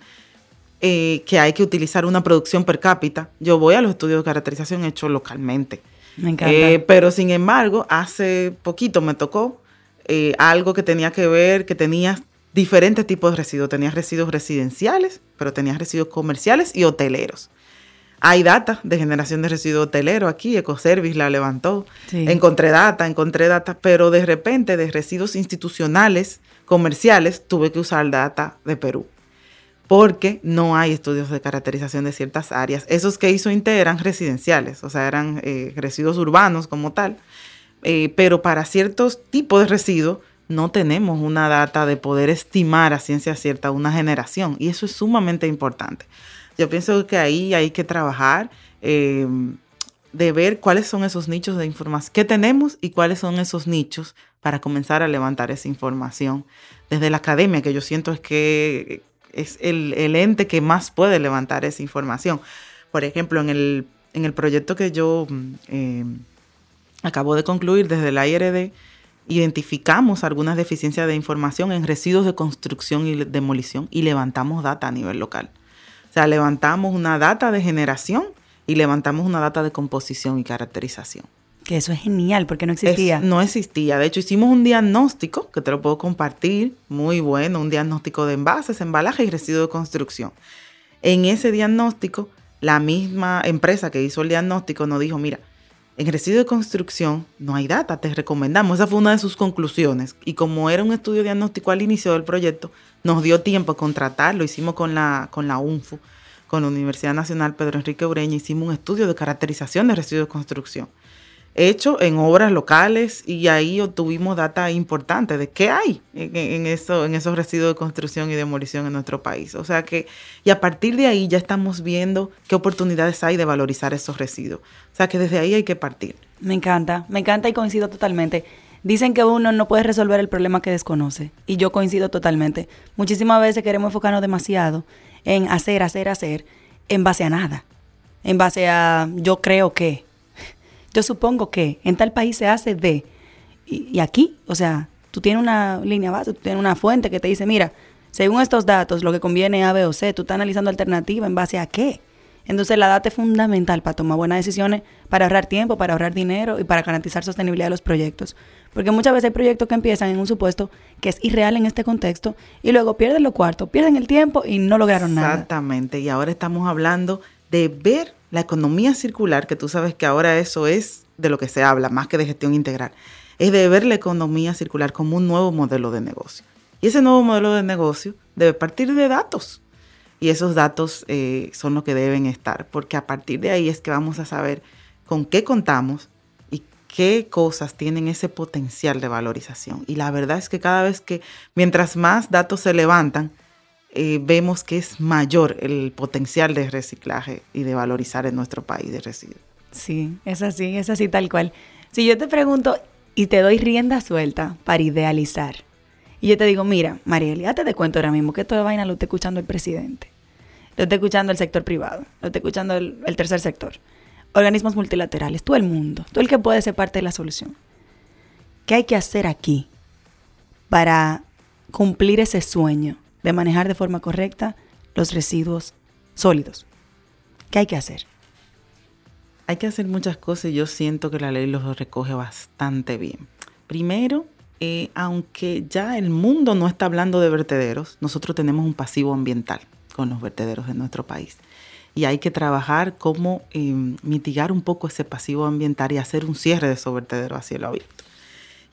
que hay que utilizar una producción per cápita. Yo voy a los estudios de caracterización hechos localmente. Me encanta. Eh, pero sin embargo, hace poquito me tocó eh, algo que tenía que ver, que tenía diferentes tipos de residuos. Tenías residuos residenciales, pero tenías residuos comerciales y hoteleros. Hay data de generación de residuos hotelero aquí, Ecoservice la levantó. Encontré data, encontré data, pero de repente de residuos institucionales, comerciales, tuve que usar data de Perú porque no hay estudios de caracterización de ciertas áreas. Esos que hizo INTE eran residenciales, o sea, eran eh, residuos urbanos como tal, eh, pero para ciertos tipos de residuos no tenemos una data de poder estimar a ciencia cierta una generación y eso es sumamente importante. Yo pienso que ahí hay que trabajar. Eh, de ver cuáles son esos nichos de información que tenemos y cuáles son esos nichos para comenzar a levantar esa información desde la academia, que yo siento es que es el, ente que más puede levantar esa información. Por ejemplo, en el, en el proyecto que yo eh, acabo de concluir desde la IRD, identificamos algunas deficiencias de información en residuos de construcción y demolición y levantamos data a nivel local. O sea, levantamos una data de generación y levantamos una data de composición y caracterización. Que eso es genial, porque no existía. no existía. De hecho, hicimos un diagnóstico, que te lo puedo compartir, muy bueno, un diagnóstico de envases, embalaje y residuos de construcción. En ese diagnóstico, la misma empresa que hizo el diagnóstico nos dijo, mira, en residuos de construcción no hay data, te recomendamos. Esa fue una de sus conclusiones. Y como era un estudio diagnóstico al inicio del proyecto, nos dio tiempo a contratarlo. Hicimos con la, con la UNFU, con la Universidad Nacional Pedro Enrique Ureña, hicimos un estudio de caracterización de residuos de construcción hecho en obras locales y ahí obtuvimos data importante de qué hay en, eso, en esos residuos de construcción y demolición en nuestro país. O sea que, y a partir de ahí ya estamos viendo qué oportunidades hay de valorizar esos residuos. O sea que desde ahí hay que partir. Me encanta, me encanta y coincido totalmente. Dicen que uno no puede resolver el problema que desconoce y yo coincido totalmente. Muchísimas veces queremos enfocarnos demasiado en hacer, hacer, hacer, en base a nada. En base a yo creo que, yo supongo que en tal país se hace de. Y, aquí, o sea, tú tienes una línea base, tú tienes una fuente que te dice, mira, según estos datos, lo que conviene A, B o C, tú estás analizando alternativa en base a qué. Entonces la data es fundamental para tomar buenas decisiones, para ahorrar tiempo, para ahorrar dinero y para garantizar sostenibilidad de los proyectos. Porque muchas veces hay proyectos que empiezan en un supuesto que es irreal en este contexto y luego pierden los cuartos, pierden el tiempo y no lograron nada. Exactamente, y ahora estamos hablando de ver la economía circular, que tú sabes que ahora eso es de lo que se habla, más que de gestión integral, es de ver la economía circular como un nuevo modelo de negocio. Y ese nuevo modelo de negocio debe partir de datos. Y esos datos eh, son los que deben estar, porque a partir de ahí es que vamos a saber con qué contamos y qué cosas tienen ese potencial de valorización. Y la verdad es que cada vez que, mientras más datos se levantan, eh, vemos que es mayor el potencial de reciclaje y de valorizar en nuestro país de residuos. Sí, es así, es así tal cual. Si yo te pregunto y te doy rienda suelta para idealizar, y yo te digo, mira, Marieli, ya te cuento ahora mismo que toda vaina lo está escuchando el presidente, lo está escuchando el sector privado, lo está escuchando el, el tercer sector, organismos multilaterales, todo el mundo, todo el que puede ser parte de la solución. ¿Qué hay que hacer aquí para cumplir ese sueño de manejar de forma correcta los residuos sólidos. ¿Qué hay que hacer? Hay que hacer muchas cosas y yo siento que la ley los recoge bastante bien. Primero, eh, aunque ya el mundo no está hablando de vertederos, nosotros tenemos un pasivo ambiental con los vertederos en nuestro país. Y hay que trabajar cómo eh, mitigar un poco ese pasivo ambiental y hacer un cierre de esos vertederos a cielo abierto.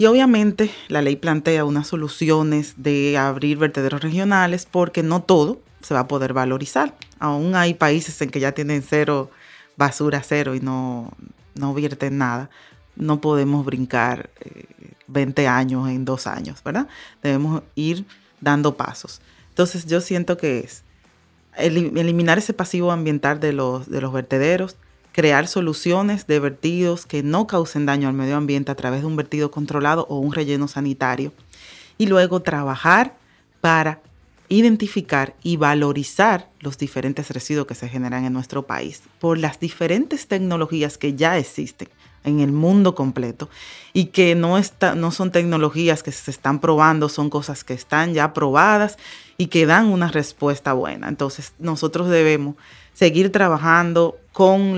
Y obviamente la ley plantea unas soluciones de abrir vertederos regionales porque no todo se va a poder valorizar. Aún hay países en que ya tienen cero basura, cero y no, no vierten nada. No podemos brincar 20 eh, años en dos años, ¿verdad? Debemos ir dando pasos. Entonces yo siento que es eliminar ese pasivo ambiental de los, de los vertederos, crear soluciones de vertidos que no causen daño al medio ambiente a través de un vertido controlado o un relleno sanitario. Y luego trabajar para identificar y valorizar los diferentes residuos que se generan en nuestro país por las diferentes tecnologías que ya existen en el mundo completo y que no, está, no son tecnologías que se están probando, son cosas que están ya probadas y que dan una respuesta buena. Entonces nosotros debemos seguir trabajando con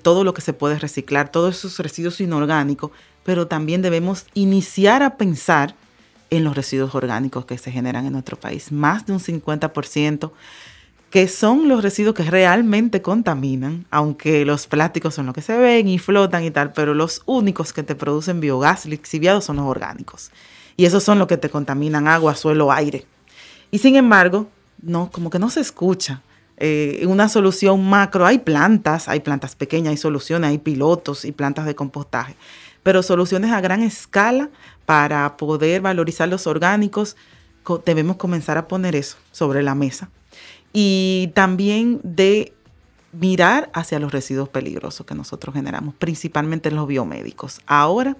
todo lo que se puede reciclar, todos esos residuos inorgánicos, pero también debemos iniciar a pensar en los residuos orgánicos que se generan en nuestro país. Más de un 50% que son los residuos que realmente contaminan, aunque los plásticos son los que se ven y flotan y tal, pero los únicos que te producen biogás lixiviado son los orgánicos. Y esos son los que te contaminan agua, suelo, aire. Y sin embargo, no, como que no se escucha eh, una solución macro. Hay plantas, hay plantas pequeñas, hay soluciones, hay pilotos y plantas de compostaje, pero soluciones a gran escala para poder valorizar los orgánicos, debemos comenzar a poner eso sobre la mesa. Y también de mirar hacia los residuos peligrosos que nosotros generamos, principalmente en los biomédicos. Ahora,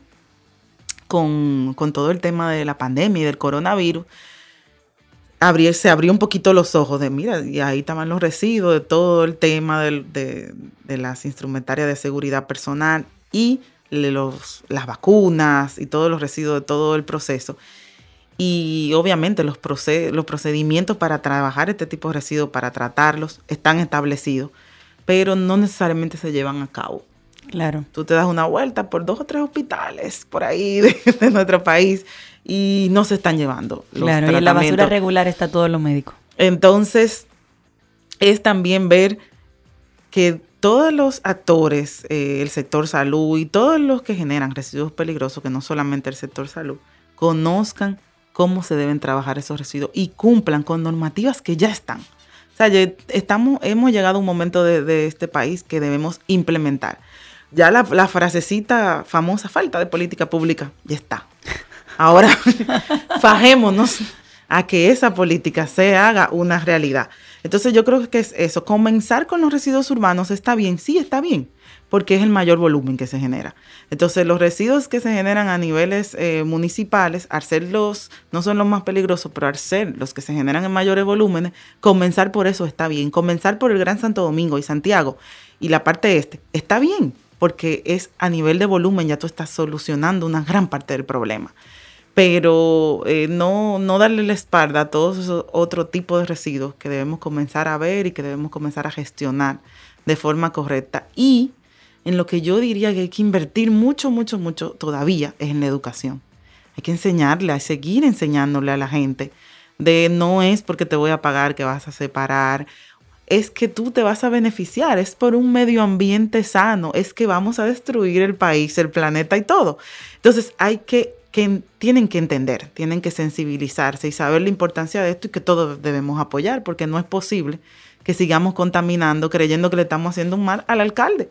con, con todo el tema de la pandemia y del coronavirus, se abrió un poquito los ojos de, mira, y ahí estaban los residuos de todo el tema de, las instrumentarias de seguridad personal y los, las vacunas y todos los residuos de todo el proceso. Y obviamente los, los procedimientos para trabajar este tipo de residuos, para tratarlos, están establecidos, pero no necesariamente se llevan a cabo. Claro. Tú te das una vuelta por dos o tres hospitales por ahí de nuestro país y no se están llevando. Los claro, y en la basura regular está todo lo médico. Entonces, es también ver que todos los actores, eh, el sector salud y todos los que generan residuos peligrosos, que no solamente el sector salud, conozcan cómo se deben trabajar esos residuos y cumplan con normativas que ya están. O sea, estamos, hemos llegado a un momento de, de este país que debemos implementar ya la, la frasecita famosa, falta de política pública, ya está. Ahora, fajémonos a que esa política se haga una realidad. Entonces yo creo que es eso, comenzar con los residuos urbanos está bien, sí está bien, porque es el mayor volumen que se genera. Entonces los residuos que se generan a niveles eh, municipales, al ser los, no son los más peligrosos, pero al ser los que se generan en mayores volúmenes, comenzar por eso está bien. Comenzar por el Gran Santo Domingo y Santiago y la parte este, está bien, porque es a nivel de volumen, ya tú estás solucionando una gran parte del problema pero eh, no, no darle la espalda a todos esos otros tipos de residuos que debemos comenzar a ver y que debemos comenzar a gestionar de forma correcta. Y en lo que yo diría que hay que invertir mucho, mucho, mucho todavía es en la educación. Hay que enseñarle, hay seguir enseñándole a la gente de no es porque te voy a pagar que vas a separar, es que tú te vas a beneficiar, es por un medio ambiente sano, es que vamos a destruir el país, el planeta y todo. Entonces hay que que tienen que entender, tienen que sensibilizarse y saber la importancia de esto y que todos debemos apoyar, porque no es posible que sigamos contaminando creyendo que le estamos haciendo un mal al alcalde.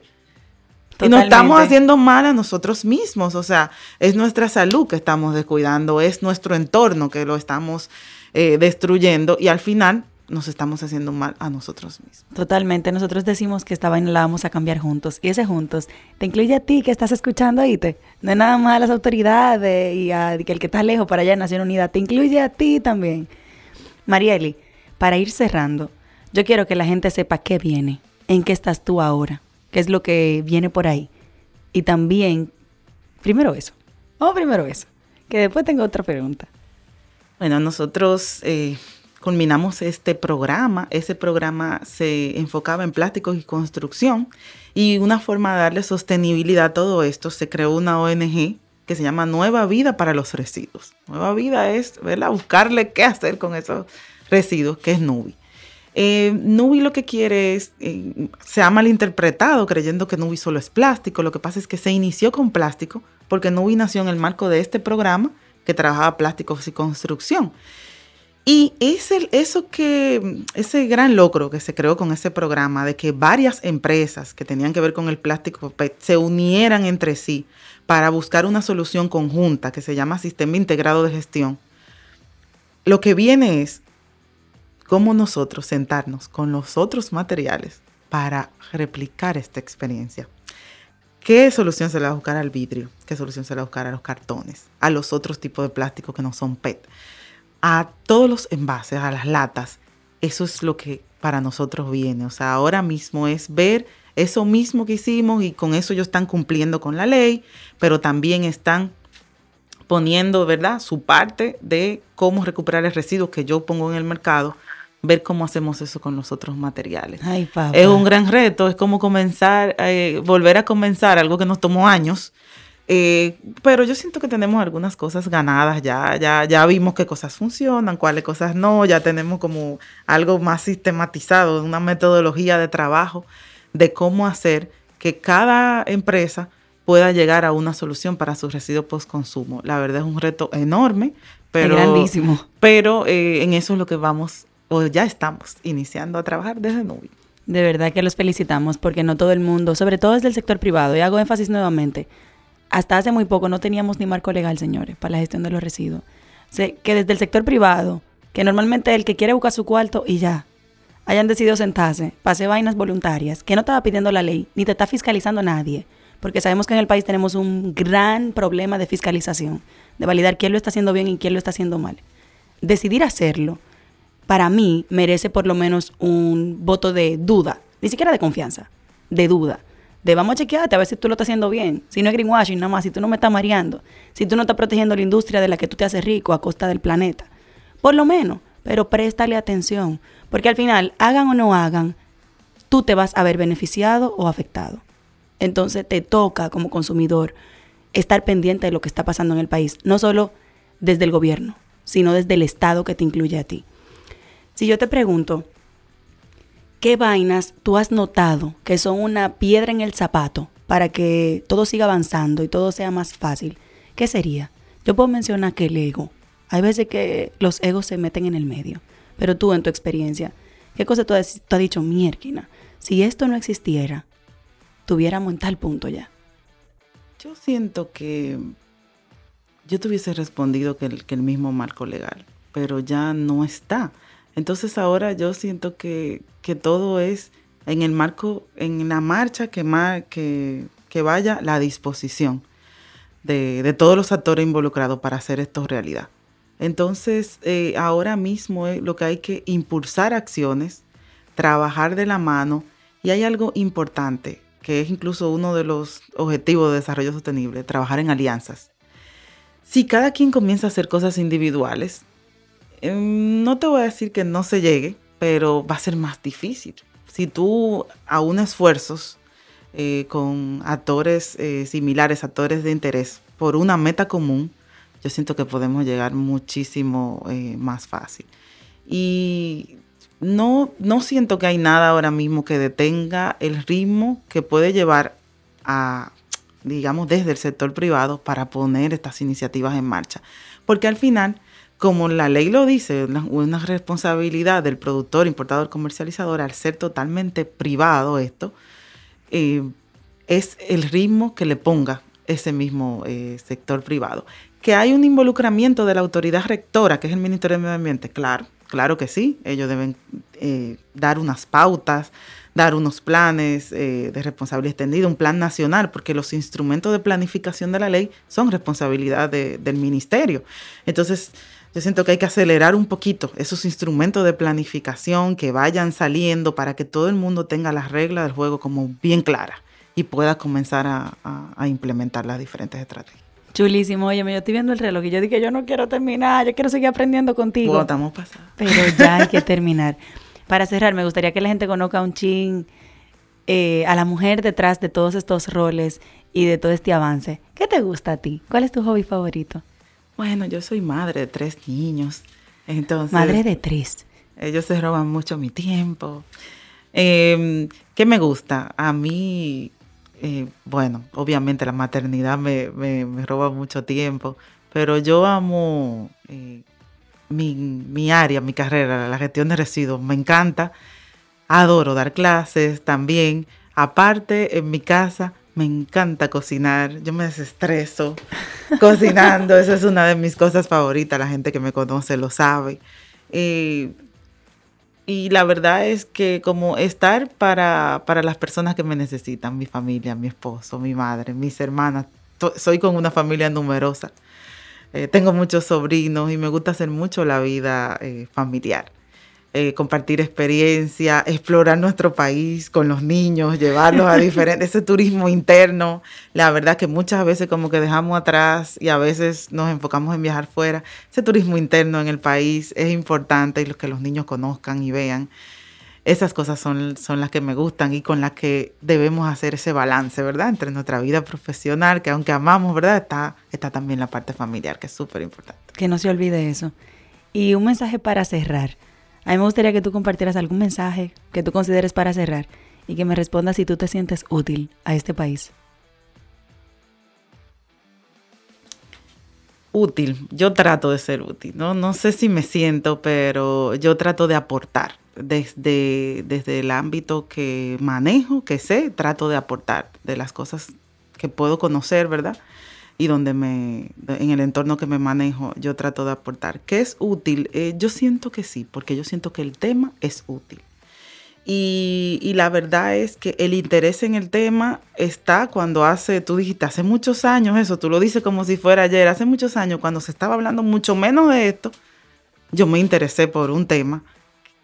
Y no estamos haciendo mal a nosotros mismos, o sea, es nuestra salud que estamos descuidando, es nuestro entorno que lo estamos eh, destruyendo y al final nos estamos haciendo mal a nosotros mismos. Totalmente. Nosotros decimos que esta vaina la vamos a cambiar juntos. Y ese juntos te incluye a ti que estás escuchando ahí. Te, no es nada más a las autoridades y a que el que está lejos para allá en Nación Unida. Te incluye a ti también. Marieli, para ir cerrando, yo quiero que la gente sepa qué viene, en qué estás tú ahora, qué es lo que viene por ahí. Y también, primero eso. Vamos primero eso. Que después tengo otra pregunta. Bueno, nosotros... Eh, culminamos este programa. Ese programa se enfocaba en plásticos y construcción y una forma de darle sostenibilidad a todo esto, se creó una ONG que se llama Nueva Vida para los Residuos. Nueva Vida es ¿verdad? buscarle qué hacer con esos residuos, que es Nubi. Eh, Nubi lo que quiere es, eh, se ha malinterpretado creyendo que Nubi solo es plástico. Lo que pasa es que se inició con plástico porque Nubi nació en el marco de este programa que trabajaba plásticos y construcción. Y ese, eso que, ese gran logro que se creó con ese programa de que varias empresas que tenían que ver con el plástico se unieran entre sí para buscar una solución conjunta que se llama Sistema Integrado de Gestión, lo que viene es cómo nosotros sentarnos con los otros materiales para replicar esta experiencia. ¿Qué solución se le va a buscar al vidrio? ¿Qué solución se le va a buscar a los cartones? A los otros tipos de plástico que no son PET a todos los envases, a las latas. Eso es lo que para nosotros viene. O sea, ahora mismo es ver eso mismo que hicimos y con eso ellos están cumpliendo con la ley, pero también están poniendo, ¿verdad?, su parte de cómo recuperar el residuo que yo pongo en el mercado, ver cómo hacemos eso con los otros materiales. es un gran reto, es como comenzar, eh, volver a comenzar algo que nos tomó años, eh, pero yo siento que tenemos algunas cosas ganadas ya, ya, ya vimos qué cosas funcionan, cuáles cosas no, ya tenemos como algo más sistematizado, una metodología de trabajo de cómo hacer que cada empresa pueda llegar a una solución para sus residuos post-consumo. La verdad es un reto enorme, pero, grandísimo. pero eh, en eso es lo que vamos, o ya estamos iniciando a trabajar desde Nubi. De verdad que los felicitamos porque no todo el mundo, sobre todo desde el sector privado, y hago énfasis nuevamente, hasta hace muy poco no teníamos ni marco legal, señores, para la gestión de los residuos. que desde el sector privado, que normalmente el que quiere buscar su cuarto y ya, hayan decidido sentarse, pase vainas voluntarias, que no estaba pidiendo la ley, ni te está fiscalizando nadie, porque sabemos que en el país tenemos un gran problema de fiscalización, de validar quién lo está haciendo bien y quién lo está haciendo mal. Decidir hacerlo, para mí, merece por lo menos un voto de duda, ni siquiera de confianza, de duda de vamos a chequearte a ver si tú lo estás haciendo bien. Si no es greenwashing nada más, si tú no me estás mareando, si tú no estás protegiendo la industria de la que tú te haces rico a costa del planeta. Por lo menos, pero préstale atención, porque al final, hagan o no hagan, tú te vas a ver beneficiado o afectado. Entonces te toca como consumidor estar pendiente de lo que está pasando en el país, no solo desde el gobierno, sino desde el Estado que te incluye a ti. Si yo te pregunto, ¿qué vainas tú has notado que son una piedra en el zapato para que todo siga avanzando y todo sea más fácil? ¿Qué sería? Yo puedo mencionar que el ego. Hay veces que los egos se meten en el medio. Pero tú, en tu experiencia, ¿qué cosa tú has, dicho, Mierkina? Si esto no existiera, tuviéramos en tal punto ya? Yo siento que yo te hubiese respondido que el mismo marco legal, pero ya no está. Entonces ahora yo siento que, que todo es en el marco, en la marcha que, que, que vaya la disposición de, de, todos los actores involucrados para hacer esto realidad. Entonces, eh, ahora mismo es lo que hay que impulsar acciones, trabajar de la mano y hay algo importante, que es incluso uno de los objetivos de desarrollo sostenible, trabajar en alianzas. Si cada quien comienza a hacer cosas individuales, em, no te voy a decir que no se llegue, pero va a ser más difícil. Si tú aunas esfuerzos eh, con actores eh, similares, actores de interés, por una meta común, yo siento que podemos llegar muchísimo eh, más fácil. Y no, no siento que hay nada ahora mismo que detenga el ritmo que puede llevar a, digamos, desde el sector privado para poner estas iniciativas en marcha. Porque al final, como la ley lo dice, una, responsabilidad del productor, importador, comercializador, al ser totalmente privado esto, eh, es el ritmo que le ponga ese mismo eh, sector privado. Que hay un involucramiento de la autoridad rectora, que es el Ministerio de Medio Ambiente, claro, claro que sí, ellos deben eh, dar unas pautas, dar unos planes de responsabilidad extendida, un plan nacional, porque los instrumentos de planificación de la ley son responsabilidad del ministerio. Entonces, yo siento que hay que acelerar un poquito esos instrumentos de planificación que vayan saliendo para que todo el mundo tenga las reglas del juego como bien claras y pueda comenzar a, implementar las diferentes estrategias. Chulísimo, oye, yo estoy viendo el reloj y yo dije, yo no quiero terminar, yo quiero seguir aprendiendo contigo. estamos pasados. Pero ya hay que terminar. Para cerrar, me gustaría que la gente conozca un chin eh, a la mujer detrás de todos estos roles y de todo este avance. ¿Qué te gusta a ti? ¿Cuál es tu hobby favorito? Bueno, yo soy madre de tres niños. Entonces, madre de tres. Ellos se roban mucho mi tiempo. Eh, ¿Qué me gusta? A mí, eh, bueno, obviamente la maternidad me, me, roba mucho tiempo, pero yo amo eh, mi, mi área, mi carrera, la gestión de residuos. Me encanta. Adoro dar clases también. Aparte, en mi casa me encanta cocinar, yo me desestreso cocinando, esa es una de mis cosas favoritas, la gente que me conoce lo sabe. y la verdad es que como estar para, para, las personas que me necesitan, mi familia, mi esposo, mi madre, mis hermanas, soy con una familia numerosa, eh, tengo muchos sobrinos y me gusta hacer mucho la vida eh, familiar. Eh, compartir experiencia, explorar nuestro país con los niños, llevarlos a diferentes, ese turismo interno. La verdad que muchas veces como que dejamos atrás y a veces nos enfocamos en viajar fuera. Ese turismo interno en el país es importante y lo que los niños conozcan y vean. Esas cosas son, son las que me gustan y con las que debemos hacer ese balance, ¿verdad? Entre nuestra vida profesional, que aunque amamos, ¿verdad? Está, está también la parte familiar, que es súper importante. Que no se olvide eso. Y un mensaje para cerrar a mí me gustaría que tú compartieras algún mensaje que tú consideres para cerrar y que me respondas si tú te sientes útil a este país. Útil, yo trato de ser útil, ¿no? No sé si me siento, pero yo trato de aportar desde, desde el ámbito que manejo, que sé, trato de aportar de las cosas que puedo conocer, ¿verdad? Y donde me, en el entorno que me manejo, yo trato de aportar. ¿Qué es útil? Eh, yo siento que sí, porque yo siento que el tema es útil. Y, y, la verdad es que el interés en el tema está cuando hace, tú dijiste, hace muchos años eso, tú lo dices como si fuera ayer, hace muchos años, cuando se estaba hablando mucho menos de esto, yo me interesé por un tema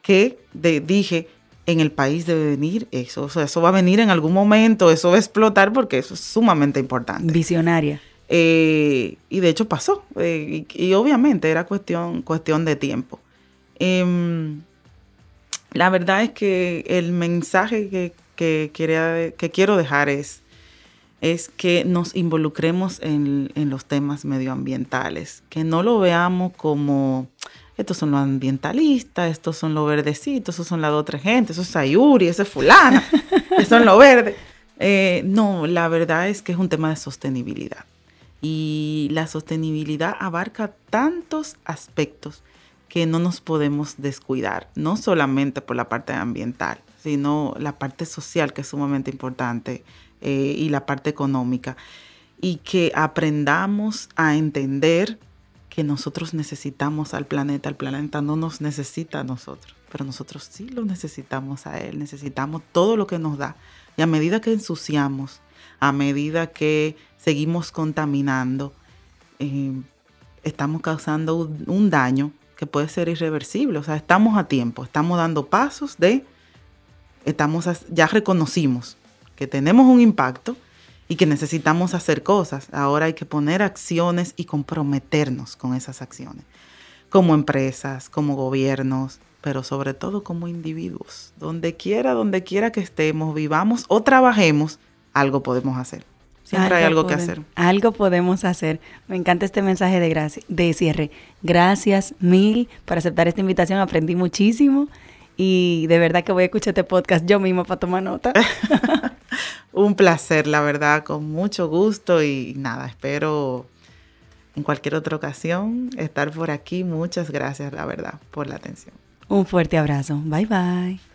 que dije, en el país debe venir eso, o sea, eso va a venir en algún momento, eso va a explotar porque eso es sumamente importante. Visionaria. Eh, y de hecho pasó. Eh, y, obviamente era cuestión, cuestión de tiempo. Em, la verdad es que el mensaje que, que, que quiero dejar es, es que nos involucremos en, en, los temas medioambientales, que no lo veamos como estos son los ambientalistas, estos son los verdecitos, esos son la otra gente, eso es Sayuri, eso es fulana, esos son los verdes. Eh, no, la verdad es que es un tema de sostenibilidad. Y la sostenibilidad abarca tantos aspectos que no nos podemos descuidar, no solamente por la parte ambiental, sino la parte social que es sumamente importante eh, y la parte económica. Y que aprendamos a entender que nosotros necesitamos al planeta, el planeta no nos necesita a nosotros, pero nosotros sí lo necesitamos a él, necesitamos todo lo que nos da. Y a medida que ensuciamos, a medida que seguimos contaminando, eh, estamos causando un, daño que puede ser irreversible. O sea, estamos a tiempo, estamos dando pasos de, estamos, ya reconocimos que tenemos un impacto y que necesitamos hacer cosas. Ahora hay que poner acciones y comprometernos con esas acciones, como empresas, como gobiernos, pero sobre todo como individuos. Donde quiera, donde quiera que estemos, vivamos o trabajemos, algo podemos hacer. Siempre hay algo que hacer. Algo podemos hacer. Me encanta este mensaje de, de cierre. Gracias mil por aceptar esta invitación. Aprendí muchísimo y de verdad que voy a escuchar este podcast yo mismo para tomar nota. Un placer, la verdad, con mucho gusto y nada, espero en cualquier otra ocasión estar por aquí. Muchas gracias, la verdad, por la atención. Un fuerte abrazo. Bye bye.